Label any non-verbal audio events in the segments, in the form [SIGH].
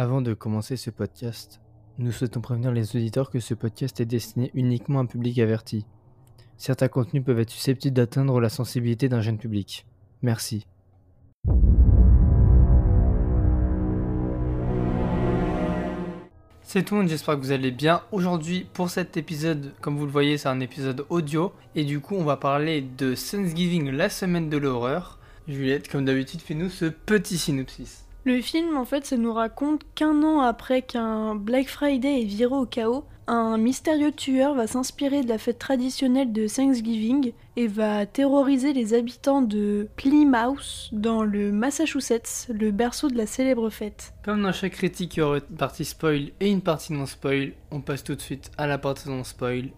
Avant de commencer ce podcast, nous souhaitons prévenir les auditeurs que ce podcast est destiné uniquement à un public averti. Certains contenus peuvent être susceptibles d'atteindre la sensibilité d'un jeune public. Merci. C'est tout, j'espère que vous allez bien. Aujourd'hui, pour cet épisode, comme vous le voyez, c'est un épisode audio. Et du coup, on va parler de Thanksgiving, la semaine de l'horreur. Juliette, comme d'habitude, fais-nous ce petit synopsis. Le film, en fait, ça nous raconte qu'un an après qu'un Black Friday est viré au chaos, un mystérieux tueur va s'inspirer de la fête traditionnelle de Thanksgiving et va terroriser les habitants de Plymouth dans le Massachusetts, le berceau de la célèbre fête. Comme dans chaque critique, il y aura une partie spoil et une partie non spoil. On passe tout de suite à la partie non spoil.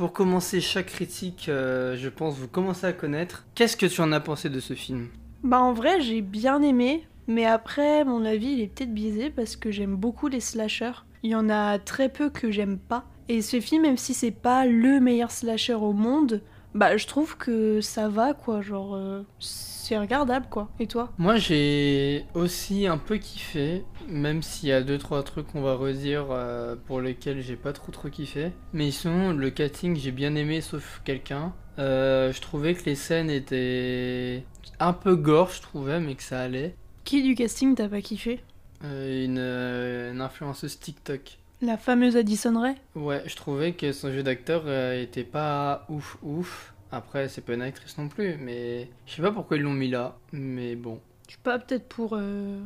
Pour commencer chaque critique, euh, je pense vous commencez à connaître. Qu'est-ce que tu en as pensé de ce film? Bah en vrai j'ai bien aimé, mais après mon avis il est peut-être biaisé parce que j'aime beaucoup les slashers. Il y en a très peu que j'aime pas. Et ce film, même si c'est pas le meilleur slasher au monde, bah je trouve que ça va quoi, genre euh, c'est regardable quoi. Et toi? Moi j'ai aussi un peu kiffé, même s'il y a deux trois trucs qu'on va redire euh, pour lesquels j'ai pas trop trop kiffé. Mais sinon le casting j'ai bien aimé sauf quelqu'un. Euh, je trouvais que les scènes étaient un peu gore je trouvais mais que ça allait. Qui du casting t'as pas kiffé? Une, une influenceuse TikTok. La fameuse Addison Rae Ouais, je trouvais que son jeu d'acteur euh, était pas ouf ouf. Après, c'est pas une actrice non plus, mais je sais pas pourquoi ils l'ont mis là, mais bon. Je sais pas, peut-être pour euh,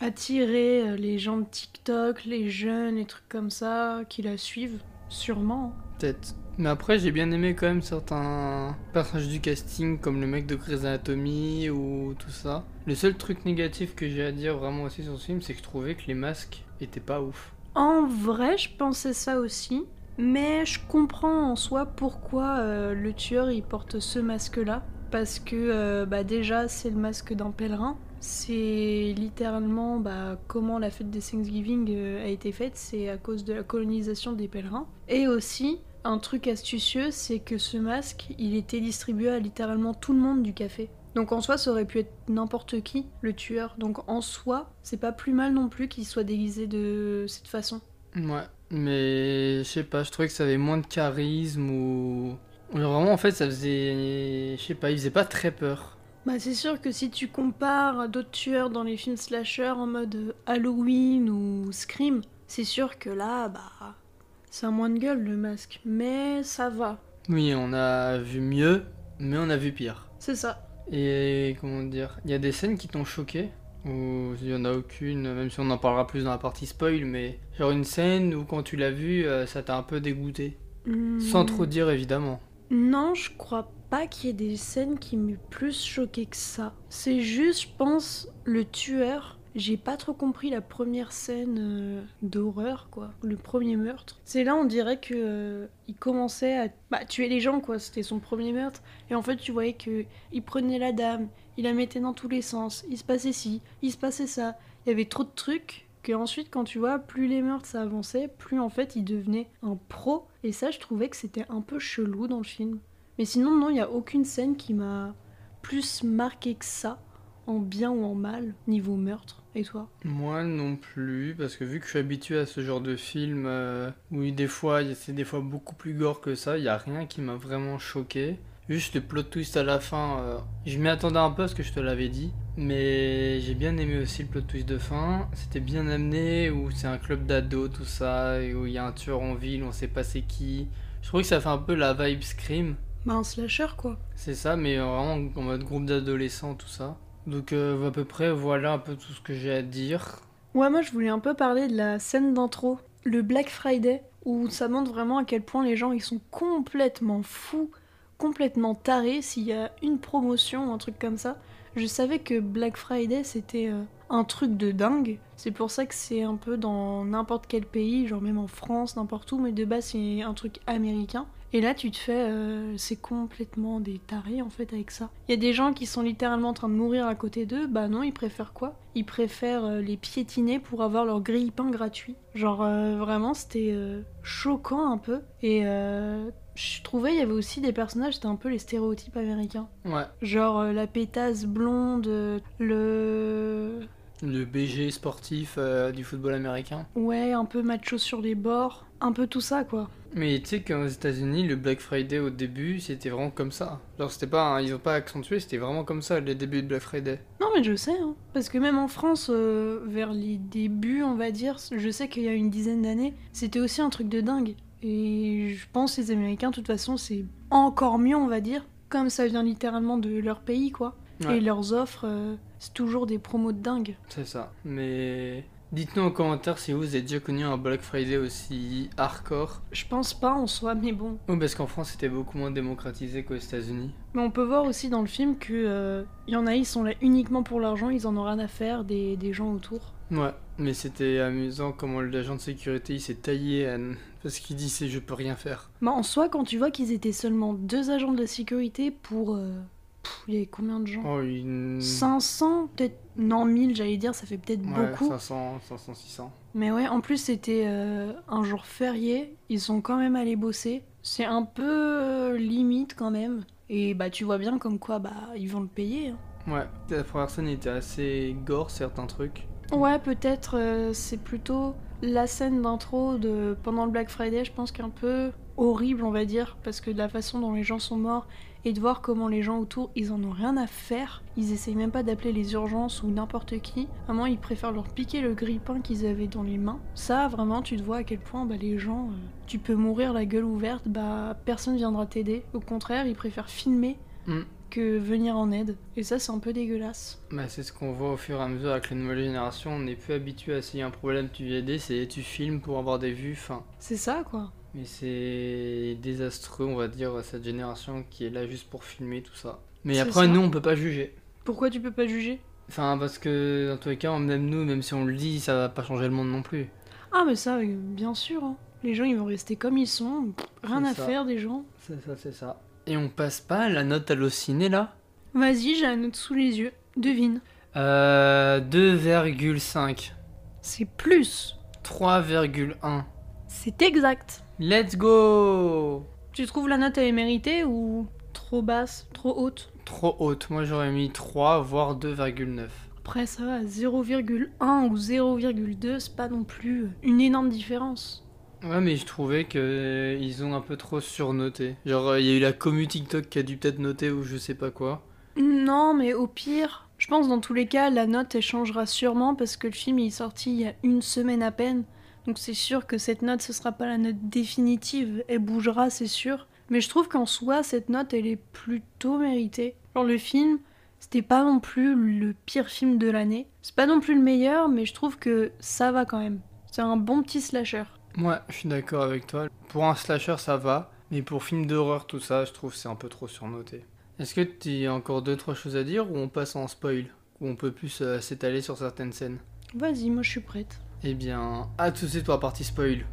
attirer euh, les gens de TikTok, les jeunes et trucs comme ça qui la suivent, sûrement. Peut-être. Mais après, j'ai bien aimé quand même certains personnages du casting, comme le mec de Grey's Anatomy ou tout ça. Le seul truc négatif que j'ai à dire vraiment aussi sur ce film, c'est que je trouvais que les masques étaient pas ouf. En vrai, je pensais ça aussi, mais je comprends en soi pourquoi euh, le tueur il porte ce masque-là. Parce que euh, bah, déjà, c'est le masque d'un pèlerin. C'est littéralement bah, comment la fête des Thanksgiving euh, a été faite, c'est à cause de la colonisation des pèlerins. Et aussi, un truc astucieux, c'est que ce masque, il était distribué à littéralement tout le monde du café. Donc en soi, ça aurait pu être n'importe qui, le tueur. Donc en soi, c'est pas plus mal non plus qu'il soit déguisé de cette façon. Ouais, mais je sais pas, je trouvais que ça avait moins de charisme ou. Vraiment, en fait, ça faisait. Je sais pas, il faisait pas très peur. Bah c'est sûr que si tu compares à d'autres tueurs dans les films slasher en mode euh, Halloween ou Scream, c'est sûr que là, bah, c'est un moins de gueule le masque. Mais ça va. Oui, on a vu mieux, mais on a vu pire. C'est ça. Et comment dire, il y a des scènes qui t'ont choqué ou il y en a aucune, même si on en parlera plus dans la partie spoil, mais genre une scène où quand tu l'as vue, euh, ça t'a un peu dégoûté. Hmm. Sans trop dire évidemment. Non, je crois pas qu'il y ait des scènes qui m'aient plus choqué que ça. C'est juste, je pense, le tueur. J'ai pas trop compris la première scène euh, d'horreur, quoi. Le premier meurtre. C'est là, on dirait que euh, il commençait à bah, tuer les gens, quoi. C'était son premier meurtre. Et en fait, tu voyais que il prenait la dame, il la mettait dans tous les sens. Il se passait ci, il se passait ça. Il y avait trop de trucs que ensuite, quand tu vois, plus les meurtres ça avançait, plus en fait, il devenait un pro. Et ça, je trouvais que c'était un peu chelou dans le film. Mais sinon, non, il n'y a aucune scène qui m'a plus marqué que ça, en bien ou en mal, niveau meurtre. Et toi? Moi non plus, parce que vu que je suis habitué à ce genre de film, euh, où des fois, c'est des fois beaucoup plus gore que ça, il y a rien qui m'a vraiment choqué. Juste le plot twist à la fin, euh, je m'y attendais un peu parce que je te l'avais dit, mais j'ai bien aimé aussi le plot twist de fin. C'était bien amené, où c'est un club d'ados, tout ça, et où il y a un tueur en ville, on sait pas c'est qui. Je trouvais que ça fait un peu la vibe Scream. Bah, un slasher, quoi. C'est ça, mais vraiment en mode groupe d'adolescents, tout ça. Donc euh, à peu près, voilà un peu tout ce que j'ai à dire. Ouais, moi, je voulais un peu parler de la scène d'intro, le Black Friday, où ça montre vraiment à quel point les gens, ils sont complètement fous, complètement tarés s'il y a une promotion un truc comme ça. Je savais que Black Friday c'était euh, un truc de dingue. C'est pour ça que c'est un peu dans n'importe quel pays, genre même en France, n'importe où, mais de base c'est un truc américain. Et là, tu te fais, euh, c'est complètement des tarés en fait avec ça. Il y a des gens qui sont littéralement en train de mourir à côté d'eux, bah non, ils préfèrent quoi? Ils préfèrent euh, les piétiner pour avoir leur grille-pain gratuit. Genre euh, vraiment, c'était choquant un peu. Et je trouvais, il y avait aussi des personnages, c'était un peu les stéréotypes américains. Ouais. Genre la pétasse blonde, le. Le BG sportif euh, du football américain. Ouais, un peu macho sur les bords. Un peu tout ça quoi. Mais tu sais qu'aux États-Unis, le Black Friday au début, c'était vraiment comme ça. Genre, c'était pas, ils ont pas accentué, c'était vraiment comme ça les débuts de Black Friday. Non mais je sais, hein. parce que même en France, euh, vers les débuts, on va dire, je sais qu'il y a une dizaine d'années, c'était aussi un truc de dingue. Et je pense que les Américains, de toute façon, c'est encore mieux, on va dire, comme ça vient littéralement de leur pays, quoi. Ouais. Et leurs offres, euh, c'est toujours des promos de dingue. C'est ça. Mais dites-nous en commentaire si vous avez déjà connu un Black Friday aussi hardcore. Je pense pas en soi, mais bon. Ou parce qu'en France, c'était beaucoup moins démocratisé qu'aux États-Unis. Mais on peut voir aussi dans le film que euh, y en a, ils sont là uniquement pour l'argent, ils en ont rien à faire des, des gens autour. Ouais, mais c'était amusant comment l'agent de sécurité il s'est taillé Anne, parce qu'il dit c'est je peux rien faire. Bah en soi, quand tu vois qu'ils étaient seulement deux agents de la sécurité pour... euh, il y avait combien de gens Oh, une... 500, peut-être? Non, 1000, j'allais dire, ça fait peut-être Ouais, beaucoup. 500, 500, 600. Mais ouais, en plus, c'était euh, un jour férié. Ils sont quand même allés bosser. C'est un peu euh, limite quand même. Et bah, tu vois bien comme quoi, bah, ils vont le payer. hein. Ouais, la première scène était assez gore, certains trucs. Ouais, peut-être euh, c'est plutôt la scène d'intro de pendant le Black Friday, je pense qu'un peu horrible, on va dire, parce que de la façon dont les gens sont morts et de voir comment les gens autour, ils en ont rien à faire. Ils essayent même pas d'appeler les urgences ou n'importe qui. Vraiment, ils préfèrent leur piquer le grille-pain qu'ils avaient dans les mains. Ça, vraiment, tu te vois à quel point bah, les gens, euh, tu peux mourir la gueule ouverte, bah personne viendra t'aider. Au contraire, ils préfèrent filmer Mm. que venir en aide. Et ça, c'est un peu dégueulasse. Bah, c'est ce qu'on voit au fur et à mesure avec la nouvelle génération. On n'est plus habitué à s'il y a un problème, tu viens aider, c'est tu filmes pour avoir des vues. Enfin, C'est ça, quoi. Mais c'est désastreux, on va dire, cette génération qui est là juste pour filmer tout ça. Mais après, ça. nous, on peut pas juger. Pourquoi tu peux pas juger? Enfin, parce que dans tous les cas, même nous, même si on le dit, ça va pas changer le monde non plus. Ah mais ça, euh, bien sûr. hein. Les gens, ils vont rester comme ils sont. Rien à ça. faire des gens. C'est ça, c'est ça. Et on passe pas à la note hallucinée là? Vas-y, j'ai la note sous les yeux. Devine. Euh. 2,5. C'est plus. 3,1. C'est exact. Let's go Tu trouves la note elle est méritée ou trop basse, trop haute? Trop haute, moi j'aurais mis 3 voire 2,9. Après ça va, 0,1 ou 0,2, c'est pas non plus une énorme différence. Ouais mais je trouvais que euh, ils ont un peu trop surnoté. Genre euh, il y a eu la commu TikTok qui a dû peut-être noter ou je sais pas quoi. Non, mais au pire, je pense dans tous les cas, la note elle changera sûrement parce que le film il est sorti il y a une semaine à peine. Donc c'est sûr que cette note ce sera pas la note définitive, elle bougera, c'est sûr. Mais je trouve qu'en soi, cette note elle est plutôt méritée. Genre le film, c'était pas non plus le pire film de l'année. C'est pas non plus le meilleur, mais je trouve que ça va quand même. C'est un bon petit slasher. Ouais, je suis d'accord avec toi. Pour un slasher ça va, mais pour film d'horreur tout ça, je trouve que c'est un peu trop surnoté. Est-ce que tu as encore deux trois choses à dire ou on passe en spoil? Ou on peut plus euh, s'étaler sur certaines scènes? Vas-y, moi je suis prête. Eh bien, à tout de suite pour la partie spoil.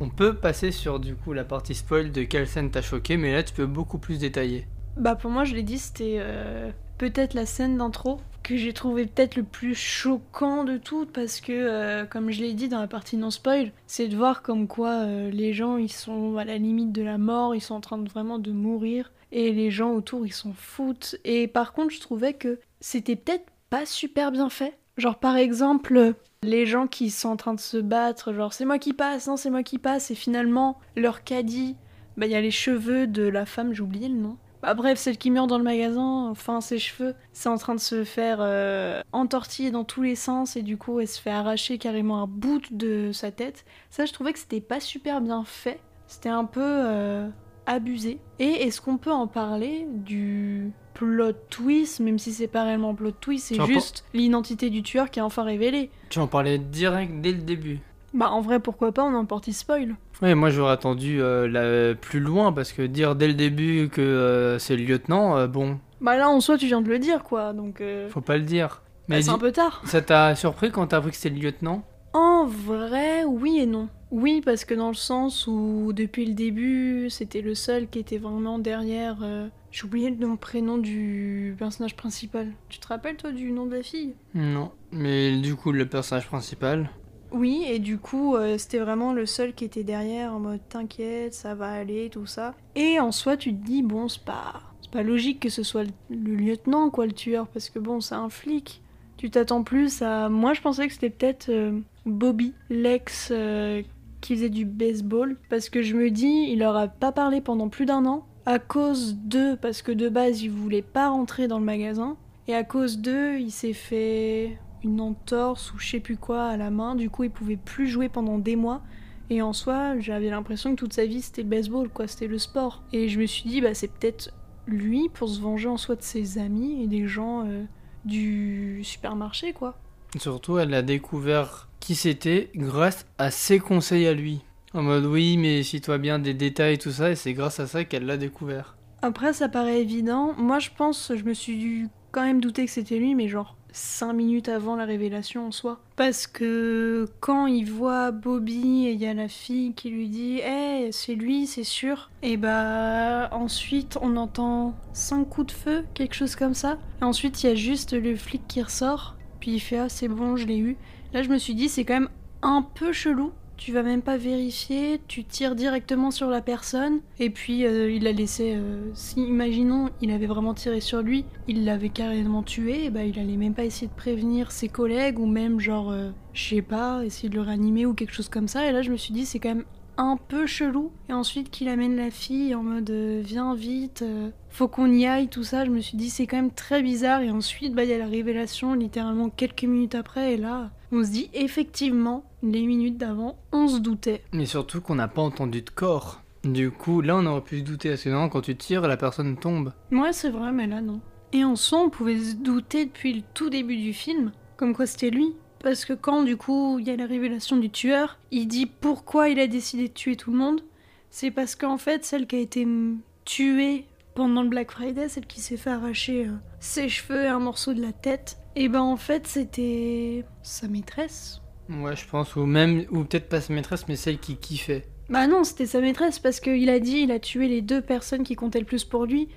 On peut passer sur du coup la partie spoil de quelle scène t'a choqué, mais là tu peux beaucoup plus détailler. Bah pour moi je l'ai dit c'était euh, peut-être la scène d'intro que j'ai trouvé peut-être le plus choquant de toutes parce que euh, comme je l'ai dit dans la partie non spoil c'est de voir comme quoi euh, les gens ils sont à la limite de la mort ils sont en train de vraiment de mourir et les gens autour ils s'en foutent. Et par contre je trouvais que c'était peut-être pas super bien fait. Genre par exemple les gens qui sont en train de se battre genre c'est moi qui passe non c'est moi qui passe et finalement leur caddie bah il y a les cheveux de la femme j'ai oublié le nom. Bah bref, celle qui meurt dans le magasin, enfin ses cheveux, c'est en train de se faire euh, entortiller dans tous les sens et du coup elle se fait arracher carrément un bout de sa tête. Ça je trouvais que c'était pas super bien fait, c'était un peu euh, abusé. Et est-ce qu'on peut en parler du plot twist, même si c'est pas réellement plot twist, c'est juste l'identité du tueur qui est enfin révélée Tu en parlais direct dès le début. Bah en vrai pourquoi pas, on en partie spoil. Ouais, moi j'aurais attendu euh, la- plus loin parce que dire dès le début que euh, c'est le lieutenant, euh, bon, Bah là en soi tu viens de le dire quoi, donc euh, faut pas le dire. bah, Mais c'est un peu tard. ça t'a surpris quand t'as appris que c'était le lieutenant? En vrai, oui et non. Oui, parce que dans le sens où depuis le début, c'était le seul qui était vraiment derrière. euh, J'ai oublié le nom, prénom du personnage principal. Tu te rappelles toi du nom de la fille? Non. Mais du coup, le personnage principal. Oui, et du coup, euh, c'était vraiment le seul qui était derrière en mode t'inquiète, ça va aller, tout ça. Et en soi, tu te dis, bon, c'est pas, c'est pas logique que ce soit le, lieutenant, quoi, le tueur, parce que bon, c'est un flic. Tu t'attends plus à. Moi, je pensais que c'était peut-être euh, Bobby, l'ex euh, qui faisait du baseball, parce que je me dis, il leur a pas parlé pendant plus d'un an, à cause d'eux, parce que de base, il voulait pas rentrer dans le magasin, et à cause d'eux, il s'est fait une entorse ou je sais plus quoi à la main, du coup, il pouvait plus jouer pendant des mois. Et en soi, j'avais l'impression que toute sa vie c'était le baseball, quoi, c'était le sport. Et je me suis dit, bah c'est peut-être lui pour se venger en soi de ses amis et des gens euh, du supermarché, quoi. Surtout, elle a découvert qui c'était grâce à ses conseils à lui. En mode, oui, mais si toi bien des détails, tout ça, et c'est grâce à ça qu'elle l'a découvert. Après, ça paraît évident. Moi, je pense, je me suis quand même douter que c'était lui, mais genre 5 minutes avant la révélation en soi. Parce que quand il voit Bobby et il y a la fille qui lui dit Hey, c'est lui, c'est sûr. Et bah, ensuite, on entend 5 coups de feu, quelque chose comme ça. Ensuite, il y a juste le flic qui ressort. Puis il fait Ah, c'est bon, je l'ai eu. Là, je me suis dit, c'est quand même un peu chelou. Tu vas même pas vérifier, tu tires directement sur la personne, et puis euh, il a laissé. euh, imaginons, il avait vraiment tiré sur lui, il l'avait carrément tué, et bah il allait même pas essayer de prévenir ses collègues, ou même genre, euh, je sais pas, essayer de le réanimer ou quelque chose comme ça, et là je me suis dit, c'est quand même un peu chelou. Et ensuite qu'il amène la fille en mode viens vite, faut qu'on y aille, tout ça, je me suis dit c'est quand même très bizarre. Et ensuite bah il y a la révélation littéralement quelques minutes après et là on se dit effectivement les minutes d'avant on se doutait. Mais surtout qu'on n'a pas entendu de corps. Du coup, là, on aurait pu se douter. Parce que non, quand tu tires, la personne tombe. Ouais c'est vrai mais là non. Et en soi on pouvait se douter depuis le tout début du film comme quoi c'était lui. Parce que quand du coup il y a la révélation du tueur, il dit pourquoi il a décidé de tuer tout le monde. C'est parce qu'en fait celle qui a été tuée pendant le Black Friday, celle qui s'est fait arracher euh, ses cheveux et un morceau de la tête, et ben en fait c'était sa maîtresse. Ouais, je pense. Ou même, ou peut-être pas sa maîtresse, mais celle qui kiffait. Bah non, c'était sa maîtresse parce qu'il a dit il a tué les deux personnes qui comptaient le plus pour lui.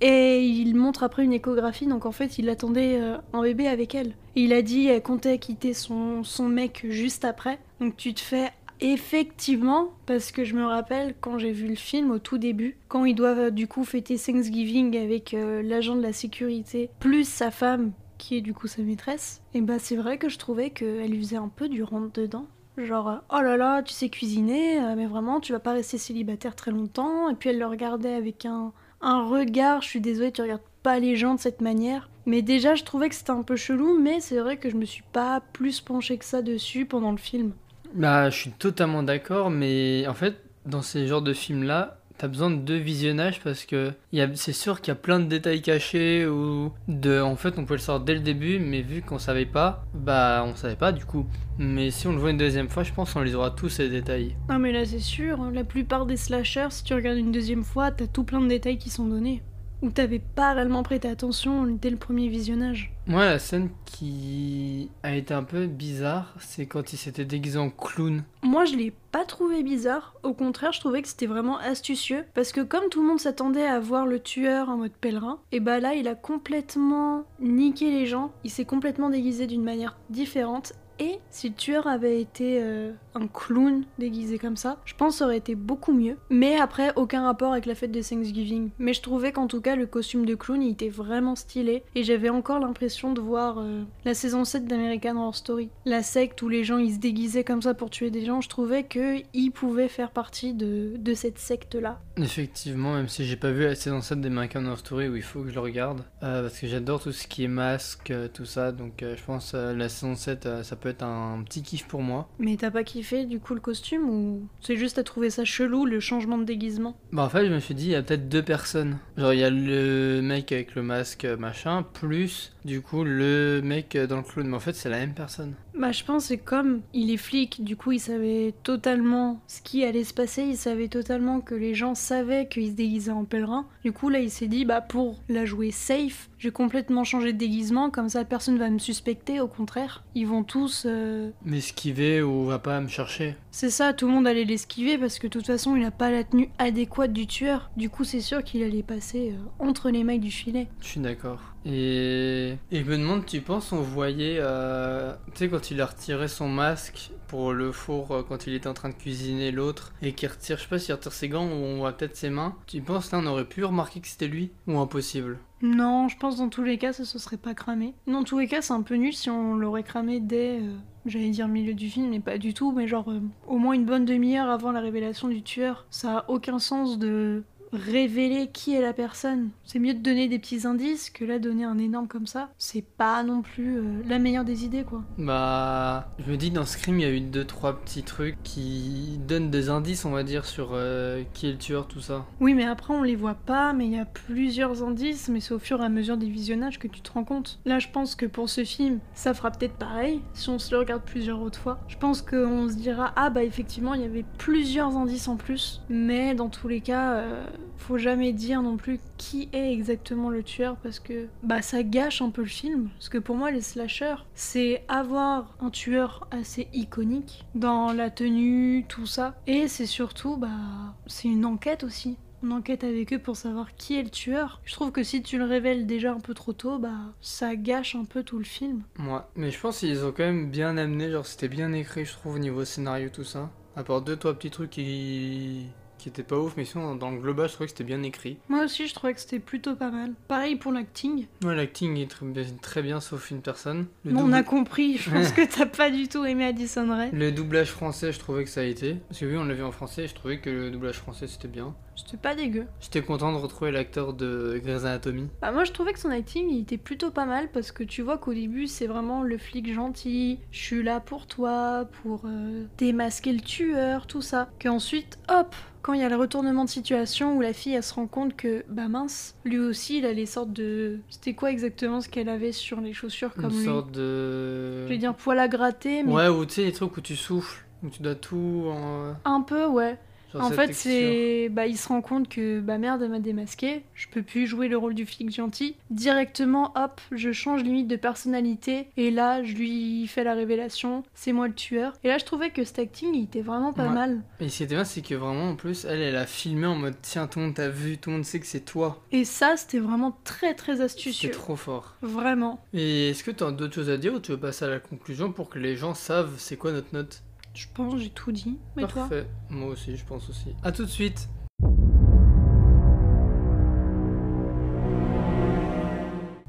Et il montre après une échographie, donc en fait il attendait euh, un bébé avec elle. Et il a dit elle comptait quitter son, son mec juste après. Donc tu te fais effectivement, parce que je me rappelle quand j'ai vu le film au tout début, quand ils doivent euh, du coup fêter Thanksgiving avec euh, l'agent de la sécurité, plus sa femme qui est du coup sa maîtresse, et bah c'est vrai que je trouvais qu'elle lui faisait un peu du rentre dedans. Genre, euh, oh là là, tu sais cuisiner, mais vraiment, tu vas pas rester célibataire très longtemps. Et puis elle le regardait avec un, un regard, je suis désolée, tu regardes pas les gens de cette manière. Mais déjà, je trouvais que c'était un peu chelou, mais c'est vrai que je me suis pas plus penchée que ça dessus pendant le film. Bah, je suis totalement d'accord, mais en fait, dans ces genres de films-là, t'as besoin de deux visionnages parce que c'est sûr qu'il y a plein de détails cachés ou de. En fait, on pouvait le savoir dès le début, mais vu qu'on savait pas, bah, on savait pas du coup. Mais si on le voit une deuxième fois, je pense qu'on les aura tous ces détails. Non, mais là, c'est sûr, hein, la plupart des slashers, si tu regardes une deuxième fois, t'as tout plein de détails qui sont donnés. Ou t'avais pas réellement prêté attention dès le premier visionnage. Moi, la scène qui a été un peu bizarre, c'est quand il s'était déguisé en clown. Moi, je l'ai pas trouvé bizarre. Au contraire, je trouvais que c'était vraiment astucieux. Parce que comme tout le monde s'attendait à voir le tueur en mode pèlerin, et bah là, il a complètement niqué les gens. Il s'est complètement déguisé d'une manière différente. Et si le tueur avait été euh, un clown déguisé comme ça, je pense que ça aurait été beaucoup mieux. Mais après, aucun rapport avec la fête de Thanksgiving. Mais je trouvais qu'en tout cas, le costume de clown, il était vraiment stylé. Et j'avais encore l'impression de voir euh, la saison 7 d'American Horror Story. La secte où les gens, ils se déguisaient comme ça pour tuer des gens. Je trouvais qu'ils pouvaient faire partie de, de cette secte-là. Effectivement, même si j'ai pas vu la saison 7 d'American Horror Story où il faut que je le regarde, euh, parce que j'adore tout ce qui est masque, euh, tout ça, donc euh, je pense la saison 7 euh, ça peut être un petit kiff pour moi. Mais t'as pas kiffé du coup le costume ou c'est juste à trouver ça chelou le changement de déguisement? Bah en fait je me suis dit il y a peut-être deux personnes. Genre il y a le mec avec le masque machin, plus du coup, le mec dans le clown. Mais en fait, c'est la même personne. Bah, je pense c'est comme il est flic, du coup il savait totalement ce qui allait se passer, il savait totalement que les gens savaient qu'il se déguisait en pèlerin. Du coup là il s'est dit bah pour la jouer safe, j'ai complètement changé de déguisement, comme ça personne va me suspecter, au contraire. Ils vont tous... Euh... M'esquiver ou va pas me chercher. C'est ça, tout le monde allait l'esquiver parce que de toute façon il a pas la tenue adéquate du tueur. Du coup c'est sûr qu'il allait passer euh, entre les mailles du filet. Je suis d'accord. Et... et me demande, tu penses on voyait... Euh... Tu sais quand il a retiré son masque pour le four euh, quand il était en train de cuisiner l'autre et qu'il retire, je sais pas s'il retire ses gants ou on voit peut-être ses mains. Tu penses là on aurait pu remarquer que c'était lui ou impossible? Non, je pense dans tous les cas ça se serait pas cramé. Dans tous les cas c'est un peu nul si on l'aurait cramé dès, euh, j'allais dire milieu du film, mais pas du tout, mais genre au moins une bonne demi-heure avant la révélation du tueur. Ça a aucun sens de révéler qui est la personne. C'est mieux de donner des petits indices que là donner un énorme comme ça. C'est pas non plus euh, la meilleure des idées quoi. Bah, je me dis dans Scream il y a eu deux trois petits trucs qui donnent des indices on va dire sur euh, qui est le tueur tout ça. Oui mais après on les voit pas mais il y a plusieurs indices mais c'est au fur et à mesure des visionnages que tu te rends compte. Là je pense que pour ce film ça fera peut-être pareil si on se le regarde plusieurs autres fois. Je pense qu'on se dira ah bah effectivement il y avait plusieurs indices en plus mais dans tous les cas euh, faut jamais dire non plus qui est exactement le tueur parce que bah ça gâche un peu le film. Parce que pour moi les slashers, c'est avoir un tueur assez iconique dans la tenue, tout ça. Et c'est surtout bah c'est une enquête aussi. Une enquête avec eux pour savoir qui est le tueur. Je trouve que si tu le révèles déjà un peu trop tôt, bah ça gâche un peu tout le film. Ouais, mais je pense qu'ils ont quand même bien amené, genre c'était bien écrit je trouve au niveau scénario tout ça. À part deux trois petits trucs qui qui était pas ouf, mais sinon dans le global, je trouvais que c'était bien écrit. Moi aussi, je trouvais que c'était plutôt pas mal. Pareil pour l'acting. Ouais, l'acting est très bien, très bien, sauf une personne. Le non, on a compris, je pense [LAUGHS] que t'as pas du tout aimé Addison Ray. Le doublage français, je trouvais que ça a été. Parce que oui, on l'a vu en français, je trouvais que le doublage français c'était bien. C'était pas dégueu. J'étais content de retrouver l'acteur de Grey's Anatomy. Bah moi je trouvais que son acting il était plutôt pas mal parce que tu vois qu'au début c'est vraiment le flic gentil, je suis là pour toi, pour euh, démasquer le tueur, tout ça. Qu'ensuite, hop, quand il y a le retournement de situation où la fille elle se rend compte que bah mince, lui aussi il a les sortes de c'était quoi exactement ce qu'elle avait sur les chaussures comme Une sorte de je vais dire poil à gratter mais Ouais, ou tu sais les trucs où tu souffles, où tu dois tout en... un peu ouais en fait, c'est. Bah, il se rend compte que, bah merde, elle m'a démasqué, je peux plus jouer le rôle du flic gentil. Directement, hop, je change limite de personnalité, et là, je lui fais la révélation, c'est moi le tueur. Et là, je trouvais que cet acting, il était vraiment pas mal. Et ce qui était bien, c'est que vraiment, en plus, elle, elle a filmé en mode tiens, tout le monde t'a vu, tout le monde sait que c'est toi. Et ça, c'était vraiment très très astucieux. C'est trop fort. Vraiment. Et est-ce que tu as d'autres choses à dire ou tu veux passer à la conclusion pour que les gens savent c'est quoi notre note? Je pense, j'ai tout dit. Mais Parfait. Moi aussi, je pense aussi. À tout de suite.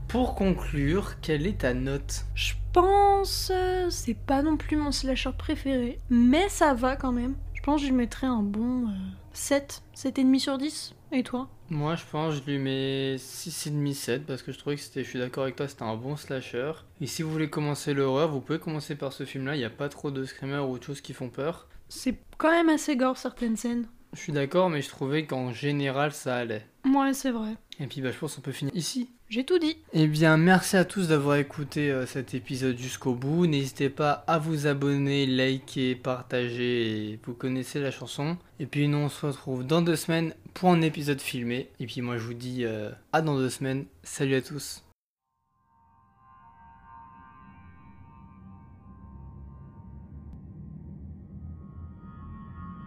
Pour conclure, quelle est ta note? Je pense, euh, c'est pas non plus mon slasher préféré, mais ça va quand même. Je pense que je mettrais un bon 7, euh, 7,5 sur 10. Et toi Moi, je pense que je lui mets 6,5, 7 parce que je trouvais que c'était, je suis d'accord avec toi, c'était un bon slasher. Et si vous voulez commencer l'horreur, vous pouvez commencer par ce film-là. Il n'y a pas trop de screamers ou autre chose qui font peur. C'est quand même assez gore certaines scènes. Je suis d'accord, mais je trouvais qu'en général, ça allait. Ouais, c'est vrai. Et puis, bah, je pense qu'on peut finir ici. J'ai tout dit. Eh bien, merci à tous d'avoir écouté euh, cet épisode jusqu'au bout. N'hésitez pas à vous abonner, liker, partager. vous connaissez la chanson. Et puis, nous, on se retrouve dans deux semaines pour un épisode filmé. Et puis, moi, je vous dis euh, à dans deux semaines. Salut à tous.